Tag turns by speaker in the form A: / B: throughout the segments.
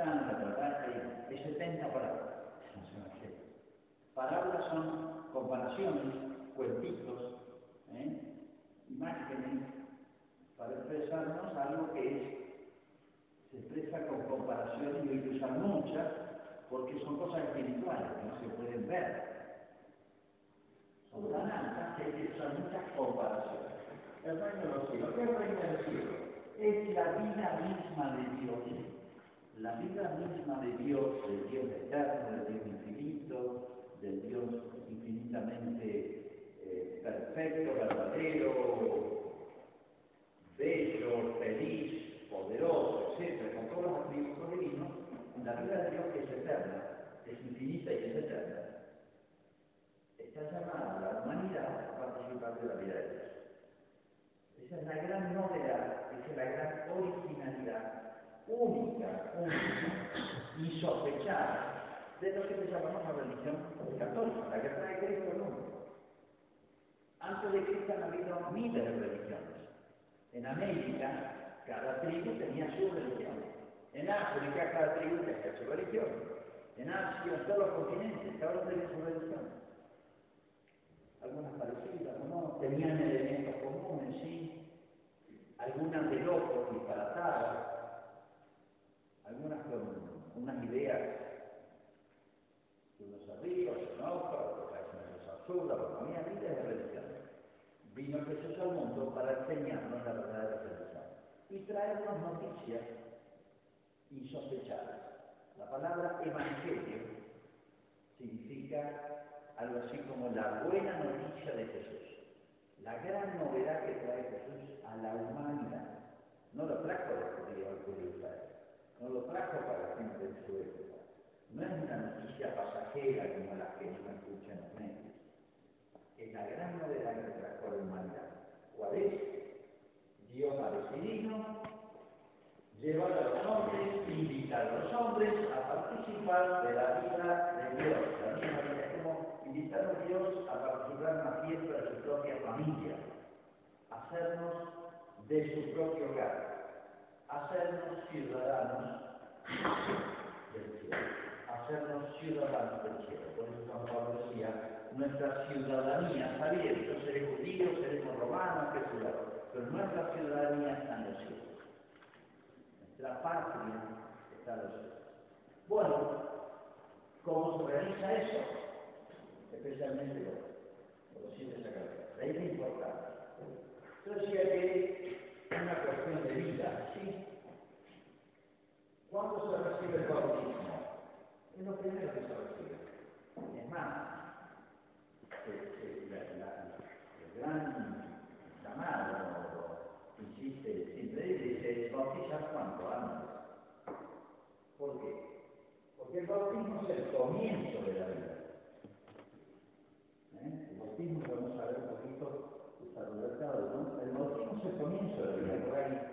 A: Pakistán, la verdad hay 70 palabras. Parábolas son comparaciones, cuentitos, ¿eh? imágenes, para expresarnos algo que es, se expresa con comparaciones y hay que usar muchas porque son cosas espirituales que no se pueden ver. Son tan altas que hay que usar muchas comparaciones. El reino de los cielos, ¿qué es el reino del cielo? Es la vida misma de Dios. La vida misma de Dios, del Dios eterno, del Dios infinito, del Dios infinitamente eh, perfecto, verdadero, bello, feliz, poderoso, etc., con todos los atributos divinos, la vida de Dios que es eterna, es infinita y es eterna, está llamada la humanidad a participar de la vida de Dios. Esa es la gran novedad, esa es la gran originalidad única, única, insospechada de lo que se llamamos la religión católica, la que trae Cristo al mundo. Antes de Cristo han habido miles de religiones. En América, cada tribu tenía su religión. En África, cada tribu tenía su religión. En Asia, en todos los continentes, cada uno tenía su religión. Algunas parecidas, no, tenían elementos comunes, sí. Algunas de locos, disparatadas. Algunas unas ideas que uno se ríe, se enoja, otras veces absurdas, porque había miles de religiones. Vino Jesús al mundo para enseñarnos la verdadera religión y traernos noticias insospechadas. La palabra evangelio significa algo así como la buena noticia de Jesús, la gran novedad que trae Jesús a la humanidad. No lo trajo a los judíos al pueblo de Israel, no lo trajo para la gente de su época. No es una noticia pasajera como la que no escuchan los medios es la gran novedad que trajo la humanidad. ¿Cuál es? Dios ha decidido llevar a los hombres, invitar a los hombres a participar de la vida de Dios. La misma vida es como invitar a Dios a participar en la fiesta de su propia familia, hacernos de su propio hogar, hacernos ciudadanos del cielo, hacernos ciudadanos del cielo. Por eso San Pablo decía, nuestra ciudadanía, está bien, yo seré judío, seremos romanos, qué ciudad, pero nuestra ciudadanía está en los cielos. Nuestra patria está en los cielos. Bueno, ¿cómo se realiza eso? Especialmente los, los siete sacramentos. Ahí es importante. Yo decía que cuestión de vida, ¿sí? ¿Cuándo se recibe el bautismo? Es lo primero que se recibe. Es más, el gran llamado, insiste siempre, dice, bautizar cuanto antes. ¿Por qué? Porque el bautismo es el comienzo de la vida. ¿Eh? El bautismo, vamos a ver un poquito desarrollado, ¿no? El bautismo es el comienzo de la vida, por ahí.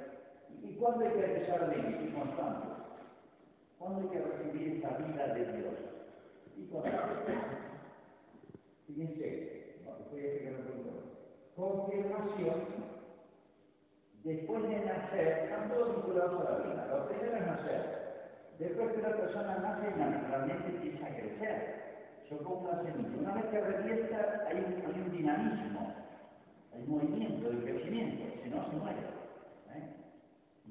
A: ¿Y cuándo hay que empezar a vivir? Constante. ¿Cuándo hay que recibir esta vida de Dios? Y constante. Fíjense, voy a explicar un poquito. Confirmación, después de nacer, están todos vinculados a la vida. Lo primero es nacer. Después que la persona nace, naturalmente empieza a crecer. Yo pongo una semilla. Una vez que revienta, hay un, hay un dinamismo, hay movimiento, hay crecimiento, si no se muere.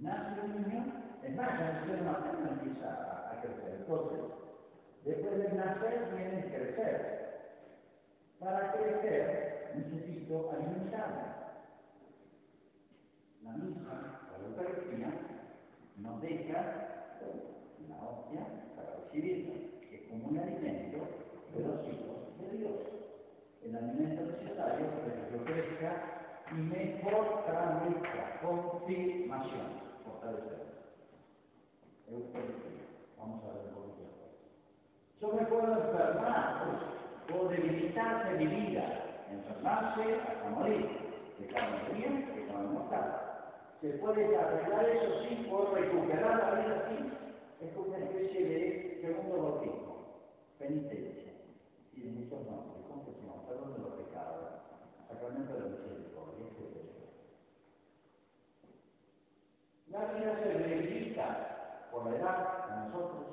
A: Nace un niño, es más, ya el ser materno empieza a, a crecer. Entonces, después de nacer viene el crecer. Para crecer necesito alimentarme. La misma, la Eucaristía, nos deja la hostia para recibirla, que es como un alimento de los hijos de Dios. El alimento necesario para que yo crezca y me fortalezca, confirmación, Eucaristía. Vamos a ver poquito. Yo me puedo enfermar, pues, o debilitarse mi vida, enfermarse hasta morir, de carne bien, de carne mortal. Se puede arreglar eso sí por recuperar la vida así. Es como una especie de segundo bautismo, penitencia. Tiene muchos nombres, confesión, perdón de los pecados, sacramento de la misericordia, etc. Vida se debilita por la edad a nosotros.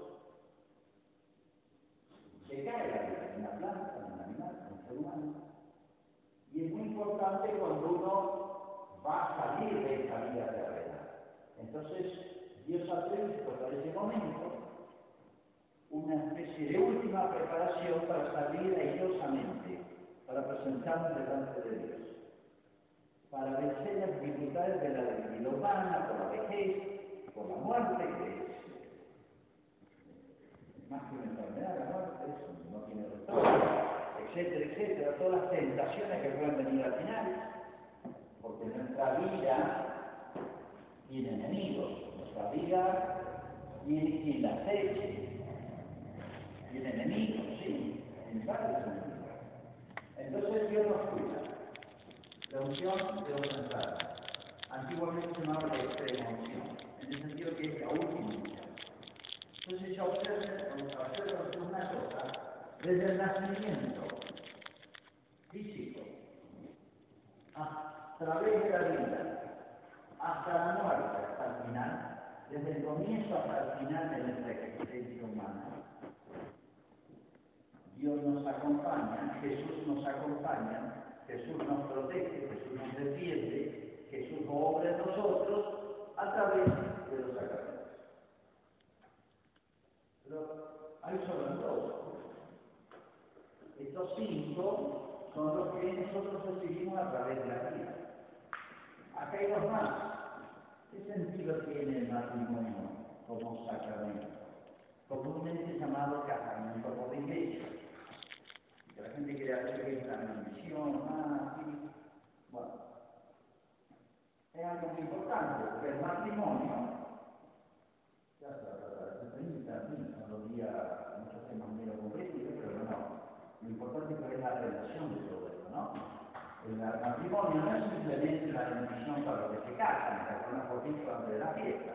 A: Se cae la vida en la planta, en el animal, en el ser humano. Y es muy importante cuando uno va a salir de esa vida terrena. Entonces, Dios ha previsto para ese momento una especie de última preparación para salir airosamente, para presentarnos delante de Dios, para vencer las dificultades de la debilidad por la vejez, por la muerte, es más que una enfermedad, la muerte, no tiene retorno, etcétera, etcétera, todas las tentaciones que pueden venir al final, porque nuestra vida tiene enemigos, nuestra vida tiene quien la aceche, tiene enemigos, sí, en varios enemigos. Entonces Dios nos cuida. La unción de los entradas. Antiguamente se llamaba la extrema unción, en el sentido que es la última. Entonces observen, una cosa, desde el nacimiento físico, a través de la vida, hasta la muerte, hasta el final, desde el comienzo hasta el final de nuestra existencia humana, Dios nos acompaña, Jesús nos acompaña, Jesús nos protege, Jesús nos defiende, Jesús obra en nosotros a través de los sacramentos. Pero hay solo dos. Estos cinco son los que nosotros recibimos a través de la vida. Acá hay dos más. ¿Qué sentido tiene el matrimonio como sacramento? Comúnmente llamado casamiento por la iglesia la gente quiere hacer que es una misión, ah, sí. Bueno, algo muy importante, porque el matrimonio, 30, sí, días, muchos temas menos concretos, pero no, lo importante es la relación de todo esto, ¿no? El matrimonio no es simplemente la bendición para los que se casan, que una fotito antes de la fiesta,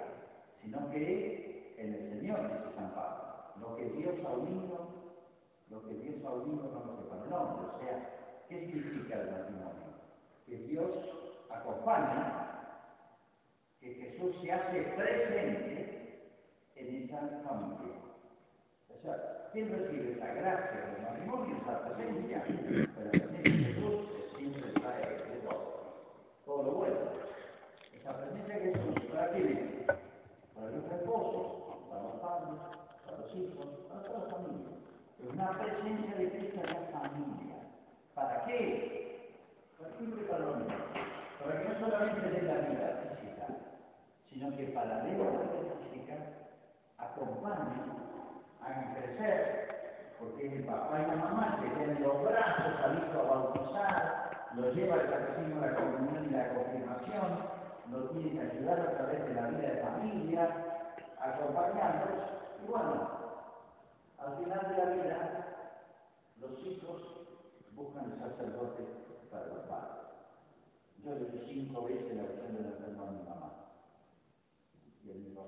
A: sino que en el Señor dice San Pablo, lo que Dios ha unido lo que Dios ha unido no lo sepa el hombre. O sea, ¿qué significa el matrimonio? Que Dios acompaña, que Jesús se hace presente en esa familia. O sea, ¿quién recibe esa gracia del matrimonio, esa presencia? Pero de Jesús siempre trae de todo, todo lo bueno. Esa presencia de Jesús, ¿para quién es? Para los esposos, para los padres, para los hijos, para toda la familia una presencia de Cristo en la familia. ¿Para qué? Para siempre para lo mismo. Para que no solamente den la vida sino que para de la vida física acompañen, hagan crecer, porque es el papá y la mamá que tienen los brazos al hijo a bautizar, lo lleva al catecismo, la comunión y la confirmación, lo tiene que ayudar a través de la vida de familia, acompañarlos, y bueno, al final de la vida, los hijos buscan el sacerdote para los padres. Yo le di cinco veces la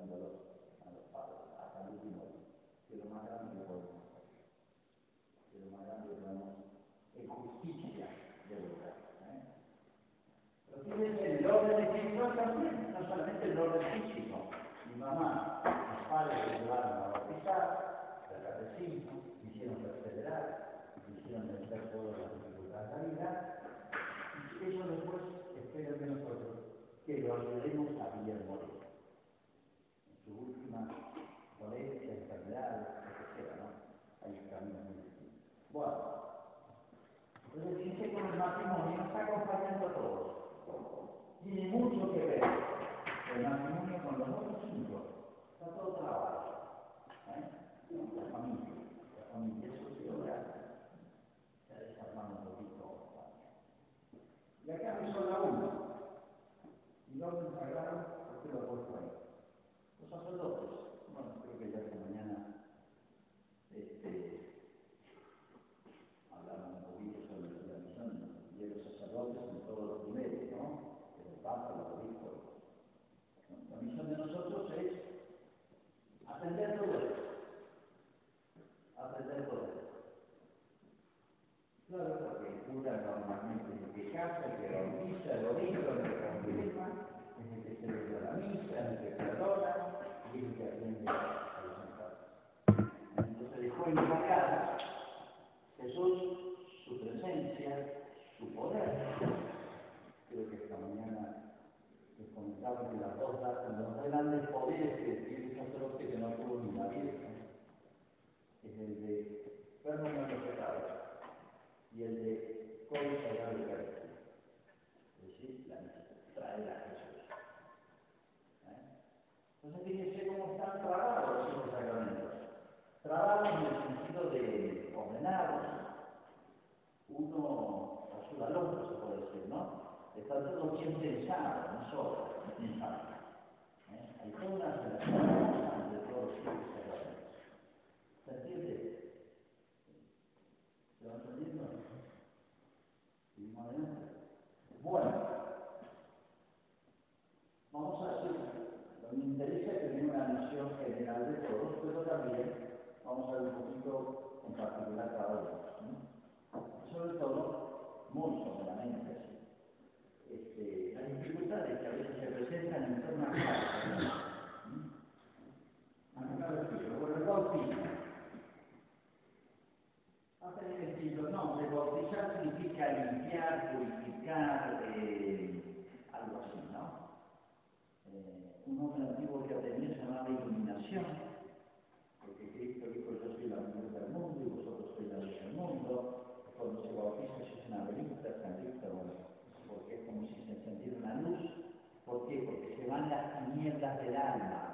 A: cuidándolos a los padres hasta el último día, que lo más grande que podemos hacer, que lo más grande que podemos en justicia de verdad. ¿eh? Pero fíjense, el orden espiritual también, no solamente el orden físico. Mi mamá, mis padres me llevaron a bautizar, al catecismo, me hicieron perseverar, me hicieron vencer todas las dificultades de la vida. Y eso después espero que nosotros, que lo ayudemos a vivir morir. En su última dolencia, enfermedad, lo que sea, ¿no? Hay caminos muy distintos. Bueno, entonces dice con el matrimonio está acompañando a todos. Tiene mucho que ver el matrimonio con los otros cinco. Está todo trabajado. ¿eh? La familia. La familia es sociedad. sacerdotes en todos los niveles, ¿no? El Papa, los obispos. La misión de nosotros es aprender todo esto. Aprender todo esto. Claro, porque el cura normalmente es el que casa, el que bautiza, el obispo, el que confirma, es el que celebra la misa, es el que perdona y es el que atiende a los enfermos. Entonces dejó invocada Jesús, su presencia, su poder. Creo que esta mañana les comentaba los dos grandes poderes que tiene el sacerdote que no tuvo ni la Virgen es el de los pecados y el de consagrar el carácter. Es decir, la traer a Jesús. ¿Eh? Entonces fíjense cómo están trabados esos sacramentos. Trabados en el sentido de ordenados, uno ayuda al otro, se puede decir, ¿no? Está todo bien pensado, no solo pensado. ¿Eh? Hay toda una relación entre todos los sacramentos. ¿Se entiende? ¿Se va entendiendo? Bueno, vamos a decir, que me interesa es tener una noción general de todos, pero también vamos a ver un poquito en particular cada uno. Sobre todo, muy someramente así. Este, las dificultades que a veces se presentan en torno a clases. A bueno, el bautismo. Hasta el estilo, no, el bautizar limpiar, purificar, eh, algo así, ¿no? Eh, un nombre antiguo que tenía se llamaba iluminación, porque Cristo dijo, yo soy la luz del mundo y vosotros sois la luz del mundo. Cuando se bautiza es una velita, sandita, bueno, porque es como si se encendiera una luz. ¿Por qué? Porque se van las tinieblas del alma,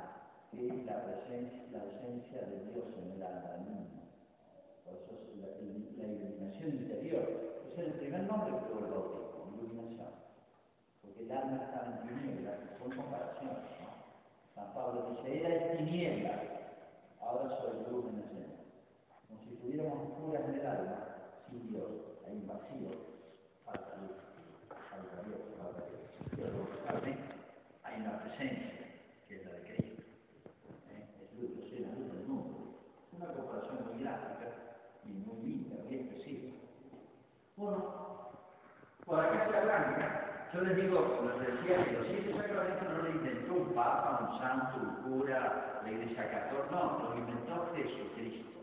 A: que es la presencia, la ausencia de Dios en el alma mismo. Por eso es la, iluminación interior. Es el primer nombre que tuvo el bautismo, iluminación. Porque el alma estaba en tinieblas, son comparaciones, ¿no? San Pablo dice, era en tinieblas, ahora soy luz en el Señor. Como si tuviéramos puras en el alma, sin Dios, hay un vacío, falta luz, falta Dios, falta Dios. Pero también hay una presencia, que es la de Cristo. ¿Eh? Es luz, yo soy la luz del mundo. Es una comparación muy gráfica y muy linda, muy específica. Bueno, por acá se arranca. Yo les digo, les decía que los siete sacramentos no lo inventó un papa, un santo, un cura, la iglesia católica, no, lo inventó Jesús.